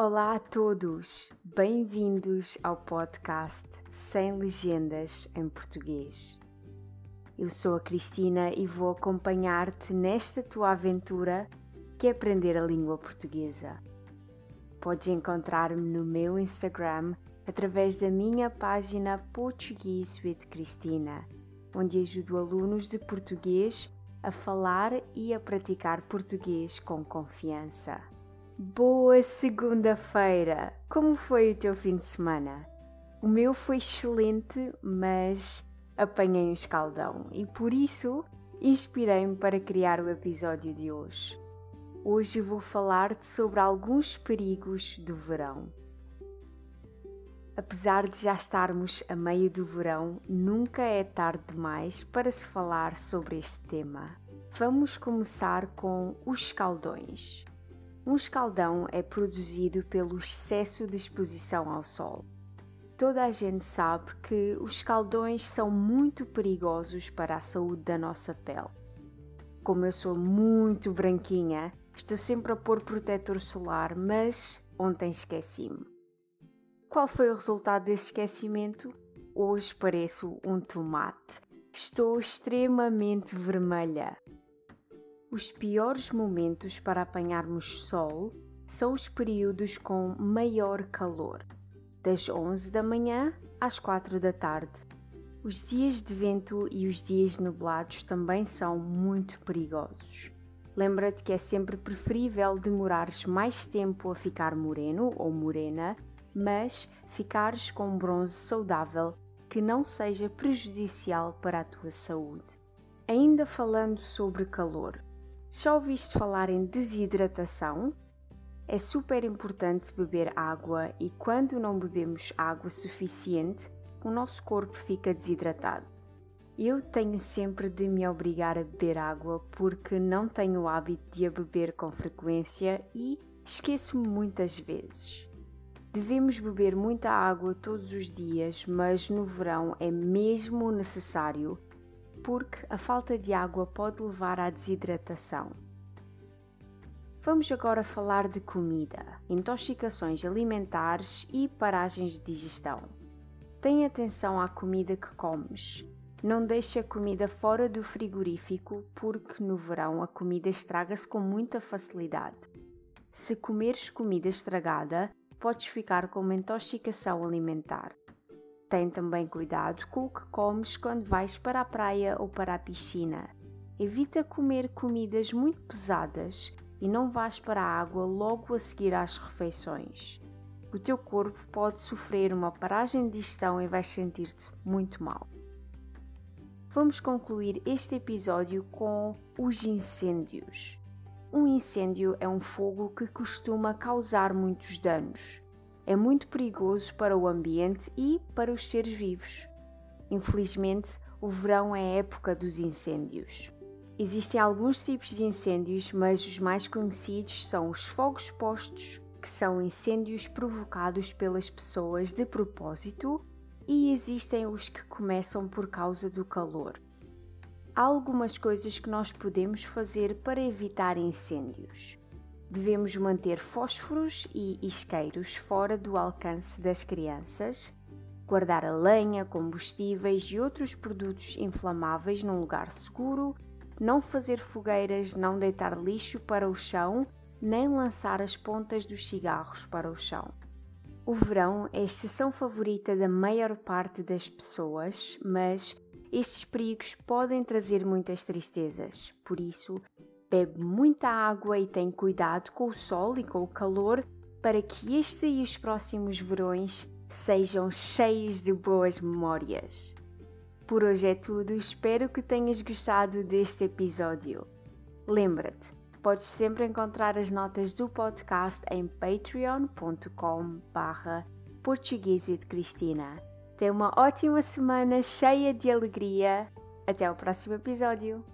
Olá a todos, bem-vindos ao podcast Sem Legendas em Português. Eu sou a Cristina e vou acompanhar-te nesta tua aventura que é aprender a língua portuguesa. Podes encontrar-me no meu Instagram através da minha página Português with Cristina, onde ajudo alunos de português a falar e a praticar português com confiança. Boa segunda-feira! Como foi o teu fim de semana? O meu foi excelente, mas apanhei um escaldão e por isso inspirei-me para criar o episódio de hoje. Hoje vou falar-te sobre alguns perigos do verão. Apesar de já estarmos a meio do verão, nunca é tarde demais para se falar sobre este tema. Vamos começar com os escaldões. Um escaldão é produzido pelo excesso de exposição ao sol. Toda a gente sabe que os escaldões são muito perigosos para a saúde da nossa pele. Como eu sou muito branquinha, estou sempre a pôr protetor solar, mas ontem esqueci-me. Qual foi o resultado desse esquecimento? Hoje pareço um tomate. Estou extremamente vermelha. Os piores momentos para apanharmos sol são os períodos com maior calor, das 11 da manhã às 4 da tarde. Os dias de vento e os dias nublados também são muito perigosos. Lembra-te que é sempre preferível demorares mais tempo a ficar moreno ou morena, mas ficares com um bronze saudável que não seja prejudicial para a tua saúde. Ainda falando sobre calor, já ouviste falar em desidratação? É super importante beber água e quando não bebemos água suficiente, o nosso corpo fica desidratado. Eu tenho sempre de me obrigar a beber água porque não tenho o hábito de a beber com frequência e esqueço-me muitas vezes. Devemos beber muita água todos os dias, mas no verão é mesmo necessário porque a falta de água pode levar à desidratação. Vamos agora falar de comida, intoxicações alimentares e paragens de digestão. Tenha atenção à comida que comes. Não deixe a comida fora do frigorífico, porque no verão a comida estraga-se com muita facilidade. Se comeres comida estragada, podes ficar com uma intoxicação alimentar. Tem também cuidado com o que comes quando vais para a praia ou para a piscina. Evita comer comidas muito pesadas e não vás para a água logo a seguir às refeições. O teu corpo pode sofrer uma paragem de digestão e vais sentir-te muito mal. Vamos concluir este episódio com os incêndios. Um incêndio é um fogo que costuma causar muitos danos é muito perigoso para o ambiente e para os seres vivos. Infelizmente, o verão é a época dos incêndios. Existem alguns tipos de incêndios, mas os mais conhecidos são os fogos postos, que são incêndios provocados pelas pessoas de propósito, e existem os que começam por causa do calor. Há algumas coisas que nós podemos fazer para evitar incêndios. Devemos manter fósforos e isqueiros fora do alcance das crianças, guardar a lenha, combustíveis e outros produtos inflamáveis num lugar seguro, não fazer fogueiras, não deitar lixo para o chão, nem lançar as pontas dos cigarros para o chão. O verão é a estação favorita da maior parte das pessoas, mas estes perigos podem trazer muitas tristezas. Por isso, bebe muita água e tem cuidado com o sol e com o calor para que este e os próximos verões sejam cheios de boas memórias. Por hoje é tudo, espero que tenhas gostado deste episódio. Lembra-te, podes sempre encontrar as notas do podcast em patreon.com barra with Cristina. Tenha uma ótima semana cheia de alegria. Até o próximo episódio.